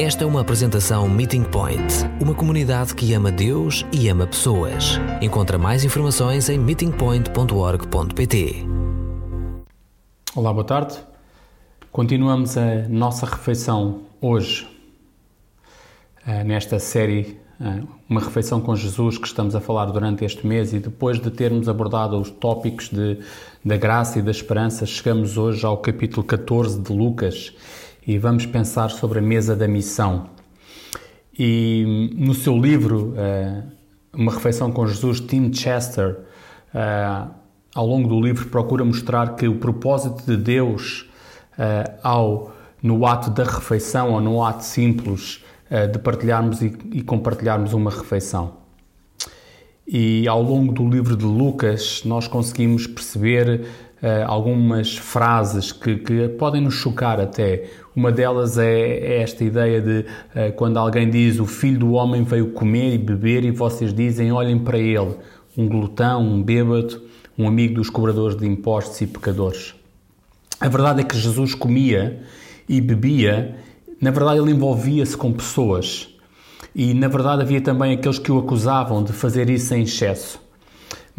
Esta é uma apresentação Meeting Point, uma comunidade que ama Deus e ama pessoas. Encontra mais informações em meetingpoint.org.pt. Olá, boa tarde. Continuamos a nossa refeição hoje, eh, nesta série eh, Uma Refeição com Jesus, que estamos a falar durante este mês, e depois de termos abordado os tópicos de, da graça e da esperança, chegamos hoje ao capítulo 14 de Lucas e vamos pensar sobre a mesa da missão. E no seu livro, uh, Uma Refeição com Jesus, Tim Chester, uh, ao longo do livro, procura mostrar que o propósito de Deus uh, ao, no ato da refeição ou no ato simples de partilharmos e, compartilharmos uma refeição. E ao longo do livro de Lucas, nós conseguimos perceber algumas frases que, que, podem nos chocar até. Uma delas é, é esta ideia de uh, quando alguém diz o filho do homem veio comer e beber e vocês dizem olhem para ele, um glutão, um bêbado, um amigo dos cobradores de impostos e pecadores. A verdade é que Jesus comia e bebia, na verdade ele envolvia-se com pessoas. E na verdade havia também aqueles que o acusavam de fazer isso em excesso.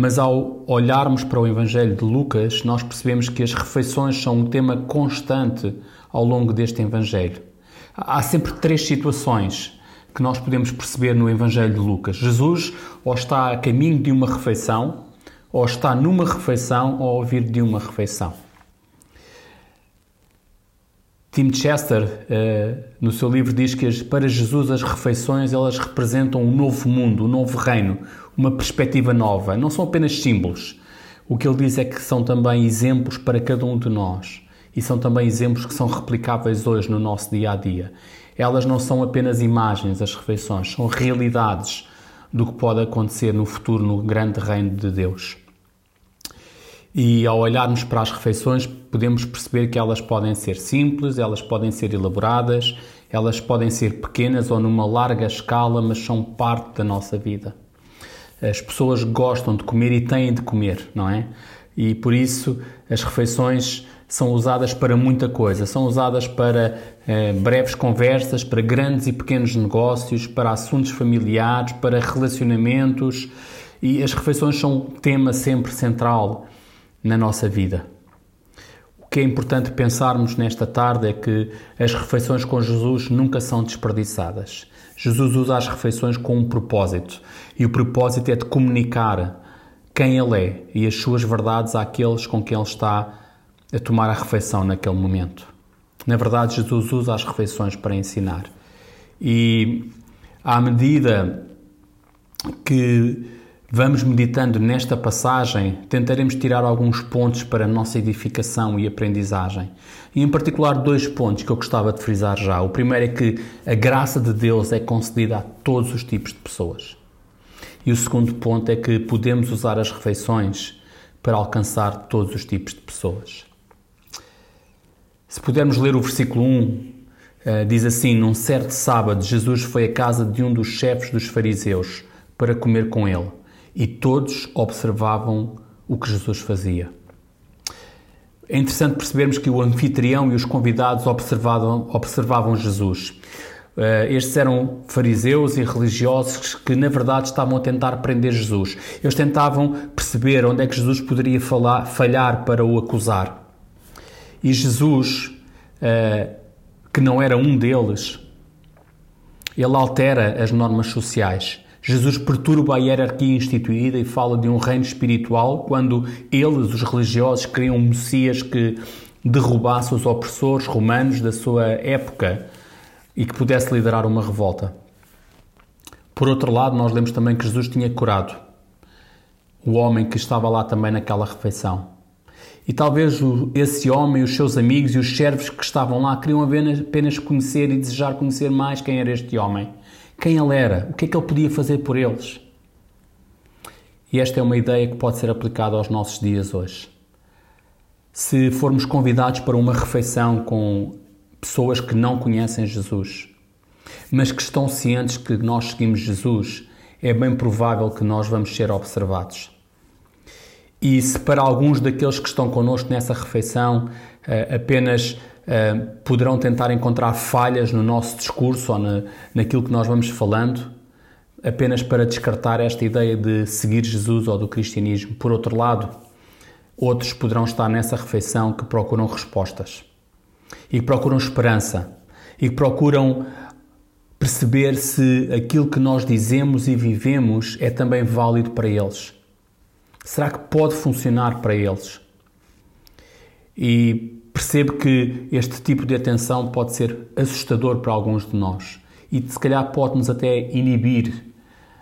Mas ao olharmos para o Evangelho de Lucas, nós percebemos que as refeições são um tema constante ao longo deste Evangelho. Há sempre três situações que nós podemos perceber no Evangelho de Lucas. Jesus ou está a caminho de uma refeição, ou está numa refeição, ou a vir de uma refeição. Tim Chester, eh, no seu livro, diz que para Jesus as refeições elas representam um novo mundo, um novo reino, uma perspectiva nova. Não são apenas símbolos. O que ele diz é que são também exemplos para cada um de nós e são também exemplos que são replicáveis hoje no nosso dia a dia. Elas não são apenas imagens, as refeições, são realidades do que pode acontecer no futuro no grande reino de Deus. E ao olharmos para as refeições, podemos perceber que elas podem ser simples, elas podem ser elaboradas, elas podem ser pequenas ou numa larga escala, mas são parte da nossa vida. As pessoas gostam de comer e têm de comer, não é? E por isso as refeições são usadas para muita coisa. São usadas para eh, breves conversas, para grandes e pequenos negócios, para assuntos familiares, para relacionamentos. E as refeições são um tema sempre central na nossa vida. O que é importante pensarmos nesta tarde é que as refeições com Jesus nunca são desperdiçadas. Jesus usa as refeições com um propósito e o propósito é de comunicar quem Ele é e as suas verdades àqueles com quem Ele está a tomar a refeição naquele momento. Na verdade, Jesus usa as refeições para ensinar. E à medida que Vamos meditando nesta passagem, tentaremos tirar alguns pontos para a nossa edificação e aprendizagem. E em particular dois pontos que eu gostava de frisar já. O primeiro é que a graça de Deus é concedida a todos os tipos de pessoas. E o segundo ponto é que podemos usar as refeições para alcançar todos os tipos de pessoas. Se pudermos ler o versículo 1, eh, diz assim: Num certo sábado, Jesus foi à casa de um dos chefes dos fariseus para comer com ele e todos observavam o que Jesus fazia. É interessante percebermos que o anfitrião e os convidados observavam, observavam Jesus. Uh, estes eram fariseus e religiosos que, na verdade, estavam a tentar prender Jesus. Eles tentavam perceber onde é que Jesus poderia falar, falhar para o acusar. E Jesus, uh, que não era um deles, ele altera as normas sociais. Jesus perturba a hierarquia instituída e fala de um reino espiritual quando eles, os religiosos, criam um Messias que derrubasse os opressores romanos da sua época e que pudesse liderar uma revolta. Por outro lado, nós lemos também que Jesus tinha curado o homem que estava lá também naquela refeição. E talvez esse homem, os seus amigos e os servos que estavam lá queriam apenas conhecer e desejar conhecer mais quem era este homem quem ele era, o que é que ele podia fazer por eles. E esta é uma ideia que pode ser aplicada aos nossos dias hoje. Se formos convidados para uma refeição com pessoas que não conhecem Jesus, mas que estão cientes que nós seguimos Jesus, é bem provável que nós vamos ser observados. E se para alguns daqueles que estão connosco nessa refeição eh, apenas uh, poderão tentar encontrar falhas no nosso discurso ou na, naquilo que nós vamos falando, apenas para descartar esta ideia de seguir Jesus ou do cristianismo. Por outro lado, outros poderão estar nessa refeição que procuram respostas e que procuram esperança e que procuram perceber se aquilo que nós dizemos e vivemos é também válido para eles. Será que pode funcionar para eles? E percebo que este tipo de atenção pode ser assustador para alguns de nós e se calhar pode-nos até inibir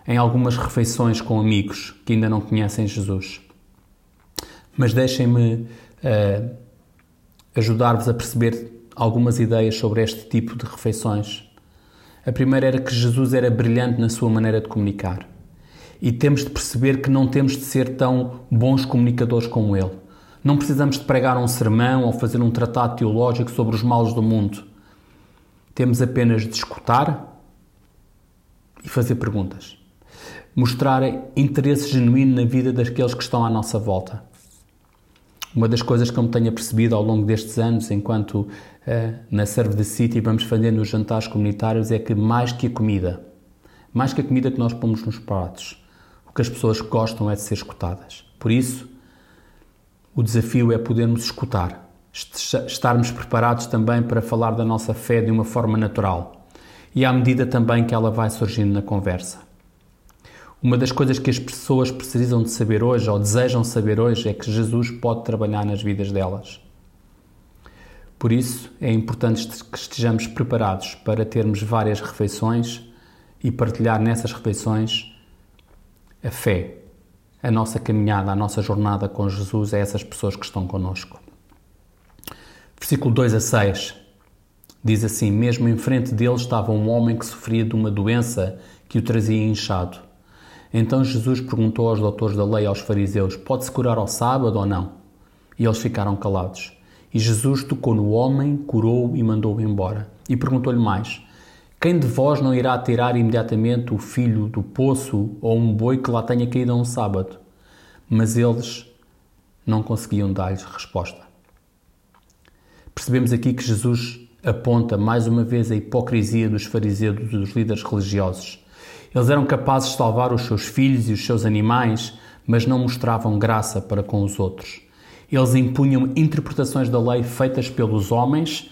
em algumas refeições com amigos que ainda não conhecem Jesus. Mas deixem-me uh, ajudar-vos a perceber algumas ideias sobre este tipo de refeições. A primeira era que Jesus era brilhante na sua maneira de comunicar. E temos de perceber que não temos de ser tão bons comunicadores como ele. Não precisamos de pregar um sermão ou fazer um tratado teológico sobre os males do mundo. Temos apenas de escutar e fazer perguntas mostrar interesse genuíno na vida daqueles que estão à nossa volta. Uma das coisas que eu me tenho percebido ao longo destes anos, enquanto uh, na Serve the City vamos fazendo os jantares comunitários, é que mais que a comida, mais que a comida que nós pomos nos pratos, que as pessoas gostam é de ser escutadas. Por isso, o desafio é podermos escutar, estarmos preparados também para falar da nossa fé de uma forma natural e à medida também que ela vai surgindo na conversa. Uma das coisas que as pessoas precisam de saber hoje, ou desejam saber hoje, é que Jesus pode trabalhar nas vidas delas. Por isso, é importante que estejamos preparados para termos várias refeições e partilhar nessas refeições a fé, a nossa caminhada, a nossa jornada com Jesus a essas pessoas que estão conosco. Versículo 2 a 6 diz assim: Mesmo em frente dele estava um homem que sofria de uma doença que o trazia inchado. Então Jesus perguntou aos doutores da lei, aos fariseus: Pode-se curar ao sábado ou não? E eles ficaram calados. E Jesus tocou no homem, curou-o e mandou-o embora. E perguntou-lhe mais: Quem de vós não irá tirar imediatamente o filho do poço ou um boi que lá tenha caído a um sábado? Mas eles não conseguiam dar-lhes resposta. Percebemos aqui que Jesus aponta mais uma vez a hipocrisia dos fariseus e dos líderes religiosos eles eram capazes de salvar os seus filhos e os seus animais, mas não mostravam graça para com os outros. Eles impunham interpretações da lei feitas pelos homens,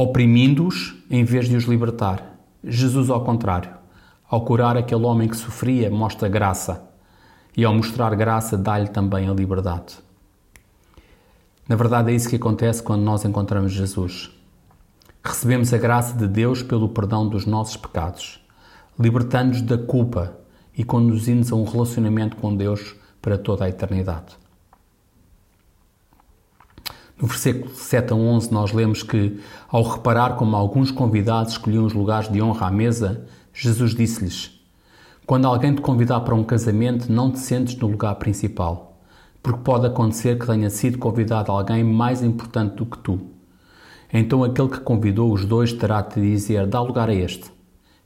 oprimindo-os em vez de os libertar. Jesus, ao contrário, ao curar aquele homem que sofria, mostra graça, e ao mostrar graça, dá-lhe também a liberdade. Na verdade, é isso que acontece quando nós encontramos Jesus. Recebemos a graça de Deus pelo perdão dos nossos pecados libertando-nos da culpa e conduzindo-nos a um relacionamento com Deus para toda a eternidade. No versículo 7 a 11, nós lemos que, ao reparar como alguns convidados escolhiam os lugares de honra à mesa, Jesus disse-lhes: Quando alguém te convidar para um casamento, não te sentes no lugar principal, porque pode acontecer que tenha sido convidado alguém mais importante do que tu. Então aquele que convidou os dois terá de dizer: Dá lugar a este.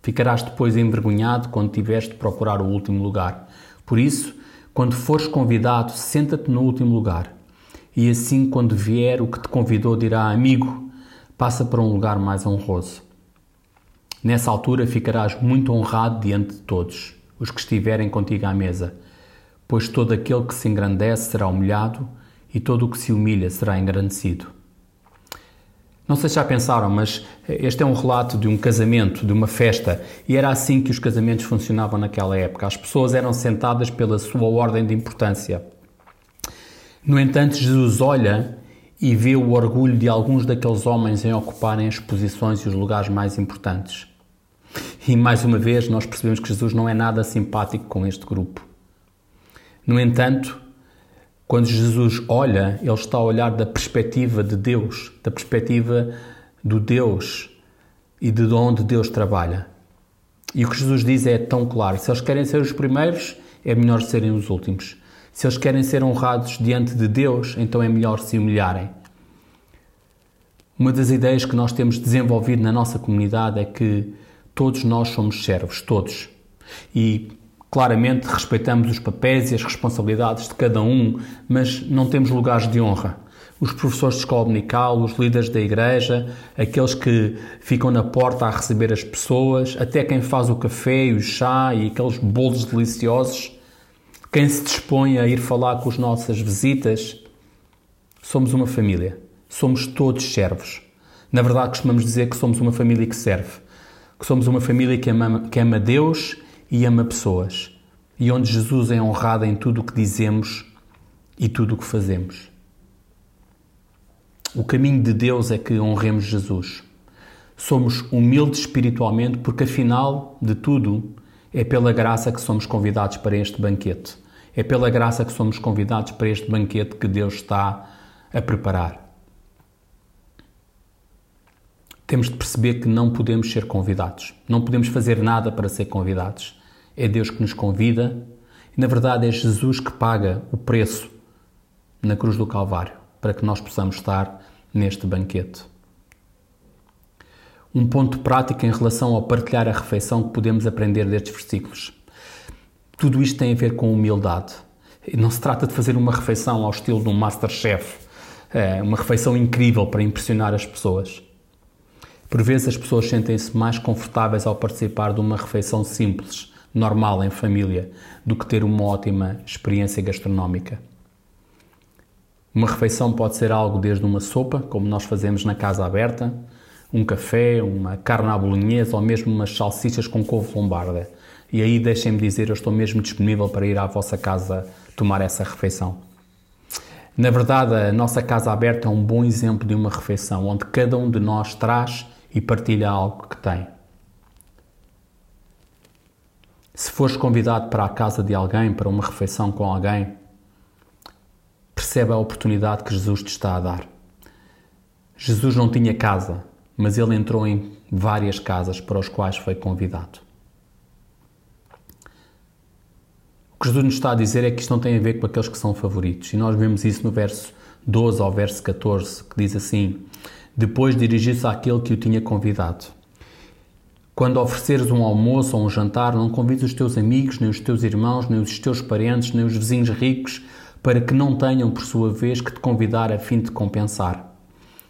Ficarás depois envergonhado quando tiveres de procurar o último lugar. Por isso, quando fores convidado, senta-te no último lugar. E assim, quando vier o que te convidou, dirá: Amigo, passa para um lugar mais honroso. Nessa altura ficarás muito honrado diante de todos, os que estiverem contigo à mesa, pois todo aquele que se engrandece será humilhado e todo o que se humilha será engrandecido. Não sei se já pensaram, mas este é um relato de um casamento, de uma festa, e era assim que os casamentos funcionavam naquela época. As pessoas eram sentadas pela sua ordem de importância. No entanto, Jesus olha e vê o orgulho de alguns daqueles homens em ocuparem as posições e os lugares mais importantes. E mais uma vez, nós percebemos que Jesus não é nada simpático com este grupo. No entanto, quando Jesus olha, ele está a olhar da perspectiva de Deus, da perspectiva do Deus e de onde Deus trabalha. E o que Jesus diz é tão claro: se eles querem ser os primeiros, é melhor serem os últimos. Se eles querem ser honrados diante de Deus, então é melhor se humilharem. Uma das ideias que nós temos desenvolvido na nossa comunidade é que todos nós somos servos, todos. E Claramente respeitamos os papéis e as responsabilidades de cada um, mas não temos lugares de honra. os professores de escola dominical, os líderes da igreja, aqueles que ficam na porta a receber as pessoas, até quem faz o café e o chá e aqueles bolos deliciosos, quem se dispõe a ir falar com as nossas visitas. Somos uma família, somos todos servos. Na verdade, costumamos dizer que somos uma família que serve, que somos uma família que ama, que ama Deus e ama pessoas, e onde Jesus é honrado em tudo o que dizemos e tudo o que fazemos. O caminho de Deus é que honremos Jesus. Somos humildes espiritualmente porque, afinal de tudo, é pela graça que somos convidados para este banquete. É pela graça que somos convidados para este banquete que Deus está a preparar. Temos de perceber que não podemos ser convidados. Não podemos fazer nada para ser convidados. É Deus que nos convida e, na verdade, é Jesus que paga o preço na cruz do Calvário para que nós possamos estar neste banquete. Um ponto prático em relação ao partilhar a refeição que podemos aprender destes versículos. Tudo isto tem a ver com humildade. Não se trata de fazer uma refeição ao estilo de um Masterchef, é uma refeição incrível para impressionar as pessoas. Por vezes as pessoas sentem-se mais confortáveis ao participar de uma refeição simples, normal em família, do que ter uma ótima experiência gastronómica. Uma refeição pode ser algo desde uma sopa, como nós fazemos na casa aberta, um café, uma carne à bolonhesa ou mesmo umas salsichas com couve lombarda. E aí deixem-me dizer, eu estou mesmo disponível para ir à vossa casa tomar essa refeição. Na verdade, a nossa casa aberta é um bom exemplo de uma refeição onde cada um de nós traz e partilha algo que tem. Se fores convidado para a casa de alguém, para uma refeição com alguém, percebe a oportunidade que Jesus te está a dar. Jesus não tinha casa, mas ele entrou em várias casas para as quais foi convidado. O que Jesus nos está a dizer é que isto não tem a ver com aqueles que são favoritos. E nós vemos isso no verso 12 ao verso 14, que diz assim: Depois dirigiu-se àquele que o tinha convidado. Quando ofereceres um almoço ou um jantar, não convides os teus amigos, nem os teus irmãos, nem os teus parentes, nem os vizinhos ricos, para que não tenham, por sua vez, que te convidar a fim de compensar.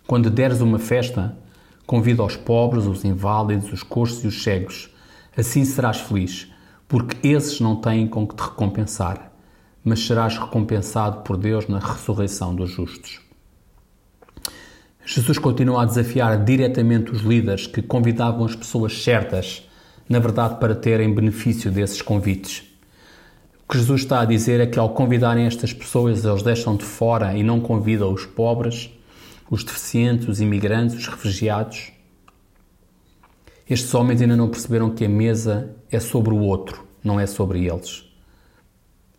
Quando deres uma festa, convida os pobres, os inválidos, os coxos e os cegos. Assim serás feliz, porque esses não têm com que te recompensar, mas serás recompensado por Deus na ressurreição dos justos. Jesus continua a desafiar diretamente os líderes que convidavam as pessoas certas, na verdade, para terem benefício desses convites. O que Jesus está a dizer é que ao convidarem estas pessoas, eles deixam de fora e não convidam os pobres, os deficientes, os imigrantes, os refugiados. Estes homens ainda não perceberam que a mesa é sobre o outro, não é sobre eles.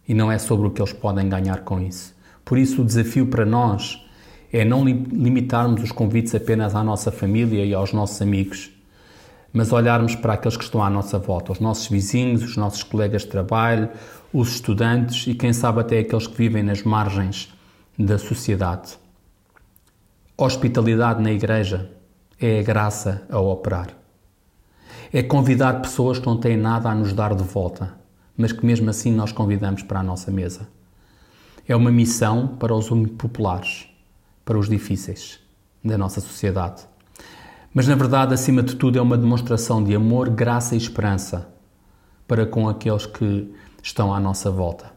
E não é sobre o que eles podem ganhar com isso. Por isso, o desafio para nós é não limitarmos os convites apenas à nossa família e aos nossos amigos, mas olharmos para aqueles que estão à nossa volta, os nossos vizinhos, os nossos colegas de trabalho, os estudantes e, quem sabe, até aqueles que vivem nas margens da sociedade. Hospitalidade na igreja é a graça a operar. É convidar pessoas que não têm nada a nos dar de volta, mas que mesmo assim nós convidamos para a nossa mesa. É uma missão para os populares, para os difíceis da nossa sociedade. Mas na verdade, acima de tudo, é uma demonstração de amor, graça e esperança para com aqueles que estão à nossa volta.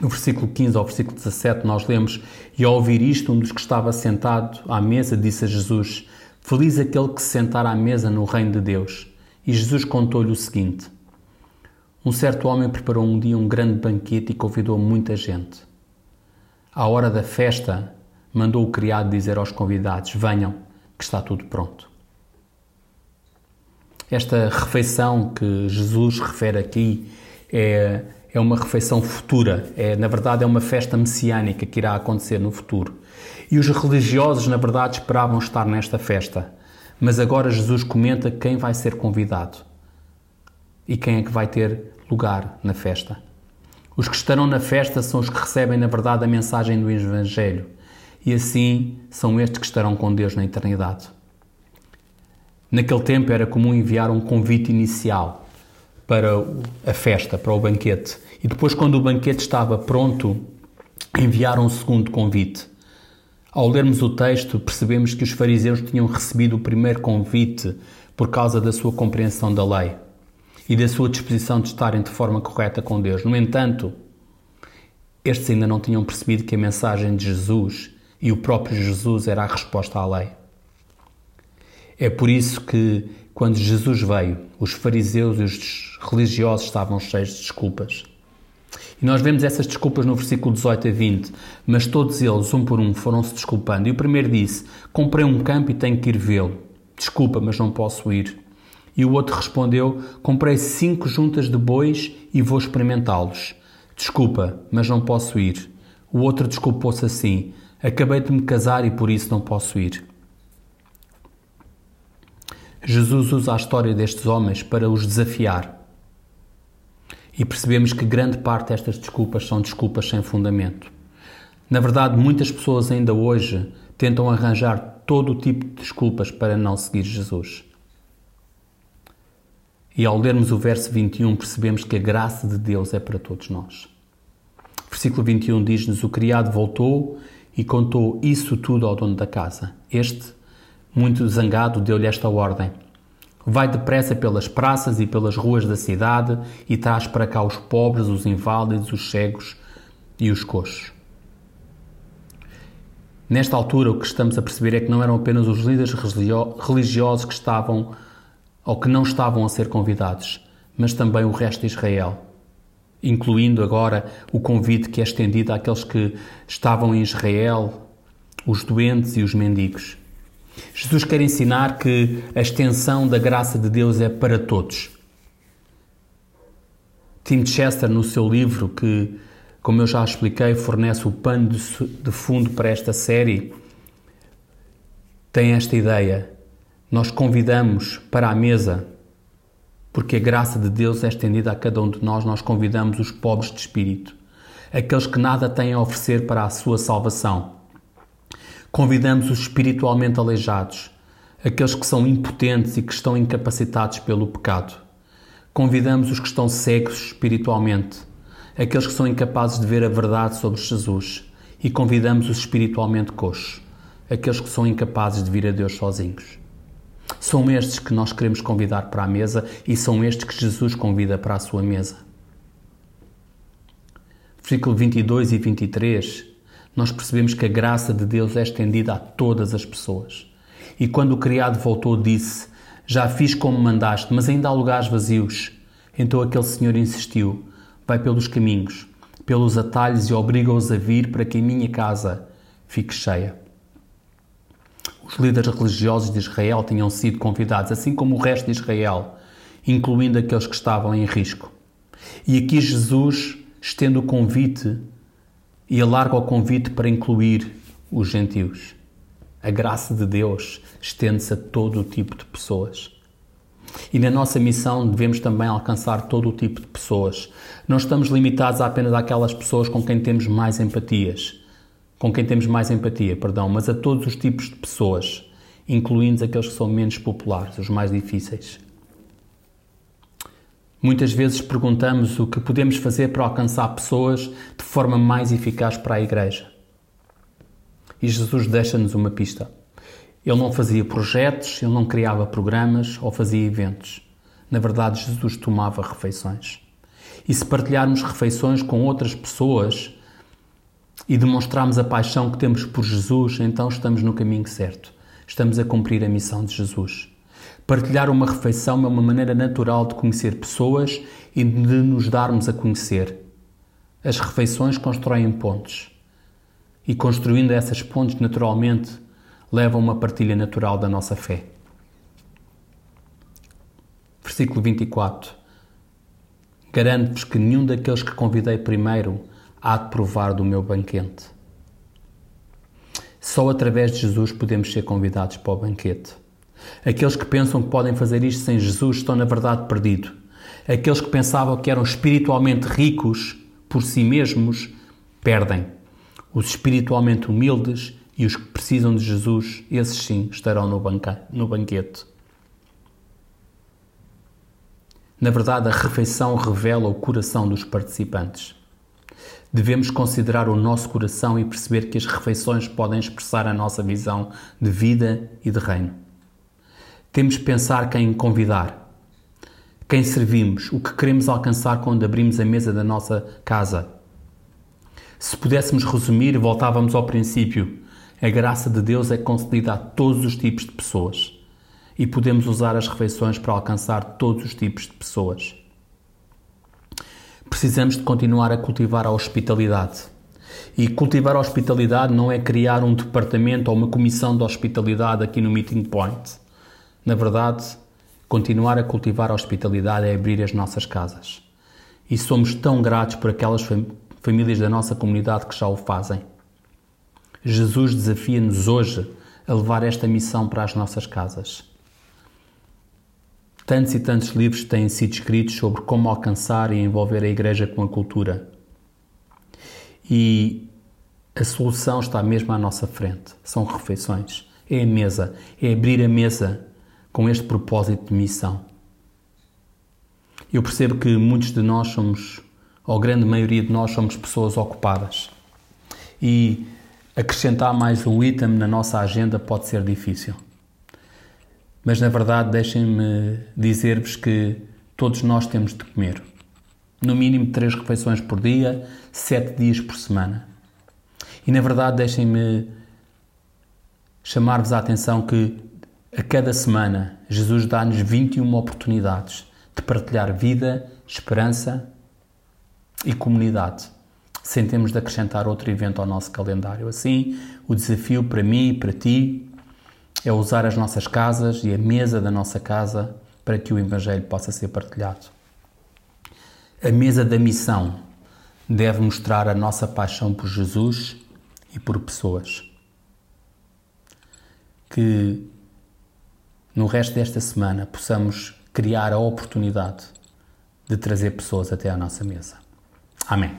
No versículo 15 ao versículo 17, nós lemos: E ao ouvir isto, um dos que estava sentado à mesa disse a Jesus: Feliz aquele que se sentar à mesa no reino de Deus. E Jesus contou-lhe o seguinte: Um certo homem preparou um dia um grande banquete e convidou muita gente. À hora da festa, mandou o criado dizer aos convidados: Venham, que está tudo pronto. Esta refeição que Jesus refere aqui é, é uma refeição futura, é, na verdade é uma festa messiânica que irá acontecer no futuro. E os religiosos, na verdade, esperavam estar nesta festa, mas agora Jesus comenta quem vai ser convidado e quem é que vai ter lugar na festa. Os que estarão na festa são os que recebem, na verdade, a mensagem do Evangelho, e assim são estes que estarão com Deus na eternidade. Naquele tempo era comum enviar um convite inicial para a festa, para o banquete. E depois, quando o banquete estava pronto, enviaram um segundo convite. Ao lermos o texto, percebemos que os fariseus tinham recebido o primeiro convite por causa da sua compreensão da lei e da sua disposição de estarem de forma correta com Deus. No entanto, estes ainda não tinham percebido que a mensagem de Jesus e o próprio Jesus era a resposta à lei. É por isso que, quando Jesus veio, os fariseus e os religiosos estavam cheios de desculpas. E nós vemos essas desculpas no versículo 18 a 20, mas todos eles, um por um, foram-se desculpando. E o primeiro disse: Comprei um campo e tenho que ir vê-lo. Desculpa, mas não posso ir. E o outro respondeu: Comprei cinco juntas de bois e vou experimentá-los. Desculpa, mas não posso ir. O outro desculpou-se assim: Acabei de me casar e por isso não posso ir. Jesus usa a história destes homens para os desafiar e percebemos que grande parte destas desculpas são desculpas sem fundamento. Na verdade, muitas pessoas ainda hoje tentam arranjar todo o tipo de desculpas para não seguir Jesus. E ao lermos o verso 21, percebemos que a graça de Deus é para todos nós. Versículo 21 diz-nos: O criado voltou e contou isso tudo ao dono da casa. Este, muito zangado, deu-lhe esta ordem: Vai depressa pelas praças e pelas ruas da cidade e traz para cá os pobres, os inválidos, os cegos e os coxos. Nesta altura, o que estamos a perceber é que não eram apenas os líderes religiosos que estavam ou que não estavam a ser convidados, mas também o resto de Israel, incluindo agora o convite que é estendido àqueles que estavam em Israel, os doentes e os mendigos. Jesus quer ensinar que a extensão da graça de Deus é para todos. Tim Chester, no seu livro, que, como eu já expliquei, fornece o pano de fundo para esta série, tem esta ideia. Nós convidamos para a mesa, porque a graça de Deus é estendida a cada um de nós, nós convidamos os pobres de espírito, aqueles que nada têm a oferecer para a sua salvação Convidamos os espiritualmente aleijados, aqueles que são impotentes e que estão incapacitados pelo pecado. Convidamos os que estão cegos espiritualmente, aqueles que são incapazes de ver a verdade sobre Jesus. E convidamos os espiritualmente coxos, aqueles que são incapazes de vir a Deus sozinhos. São estes que nós queremos convidar para a mesa e são estes que Jesus convida para a sua mesa. Versículo 22 e 23 nós percebemos que a graça de Deus é estendida a todas as pessoas. E quando o criado voltou, disse: Já fiz como mandaste, mas ainda há lugares vazios. Então aquele senhor insistiu: Vai pelos caminhos, pelos atalhos e obriga-os a vir para que a minha casa fique cheia. Os líderes religiosos de Israel tinham sido convidados, assim como o resto de Israel, incluindo aqueles que estavam em risco. E aqui Jesus estende o convite e alarga o convite para incluir os gentios. A graça de Deus estende-se a todo o tipo de pessoas. E na nossa missão devemos também alcançar todo o tipo de pessoas. Não estamos limitados apenas àquelas pessoas com quem temos mais empatias, com quem temos mais empatia, perdão, mas a todos os tipos de pessoas, incluindo aqueles que são menos populares, os mais difíceis. Muitas vezes perguntamos o que podemos fazer para alcançar pessoas de forma mais eficaz para a Igreja. E Jesus deixa-nos uma pista. Ele não fazia projetos, ele não criava programas ou fazia eventos. Na verdade, Jesus tomava refeições. E se partilharmos refeições com outras pessoas e demonstrarmos a paixão que temos por Jesus, então estamos no caminho certo. Estamos a cumprir a missão de Jesus. Partilhar uma refeição é uma maneira natural de conhecer pessoas e de nos darmos a conhecer. As refeições constroem pontes. E construindo essas pontes naturalmente, levam uma partilha natural da nossa fé. Versículo 24. Garanto-vos que nenhum daqueles que convidei primeiro há de provar do meu banquete. Só através de Jesus podemos ser convidados para o banquete. Aqueles que pensam que podem fazer isto sem Jesus estão, na verdade, perdidos. Aqueles que pensavam que eram espiritualmente ricos por si mesmos perdem. Os espiritualmente humildes e os que precisam de Jesus, esses sim estarão no, banca, no banquete. Na verdade, a refeição revela o coração dos participantes. Devemos considerar o nosso coração e perceber que as refeições podem expressar a nossa visão de vida e de reino. Temos de pensar quem convidar, quem servimos, o que queremos alcançar quando abrimos a mesa da nossa casa. Se pudéssemos resumir, voltávamos ao princípio. A graça de Deus é concedida a todos os tipos de pessoas e podemos usar as refeições para alcançar todos os tipos de pessoas. Precisamos de continuar a cultivar a hospitalidade. E cultivar a hospitalidade não é criar um departamento ou uma comissão de hospitalidade aqui no Meeting Point. Na verdade, continuar a cultivar a hospitalidade é abrir as nossas casas. E somos tão gratos por aquelas fam famílias da nossa comunidade que já o fazem. Jesus desafia-nos hoje a levar esta missão para as nossas casas. Tantos e tantos livros têm sido escritos sobre como alcançar e envolver a Igreja com a cultura. E a solução está mesmo à nossa frente. São refeições. É a mesa. É abrir a mesa com este propósito de missão. Eu percebo que muitos de nós somos, ou a grande maioria de nós, somos pessoas ocupadas. E acrescentar mais um item na nossa agenda pode ser difícil. Mas na verdade, deixem-me dizer-vos que todos nós temos de comer. No mínimo três refeições por dia, sete dias por semana. E na verdade, deixem-me chamar-vos a atenção que a cada semana Jesus dá-nos 21 oportunidades de partilhar vida, esperança e comunidade, sem termos de acrescentar outro evento ao nosso calendário. Assim, o desafio para mim e para ti é usar as nossas casas e a mesa da nossa casa para que o Evangelho possa ser partilhado. A mesa da missão deve mostrar a nossa paixão por Jesus e por pessoas. Que no resto desta semana possamos criar a oportunidade de trazer pessoas até à nossa mesa. Amém.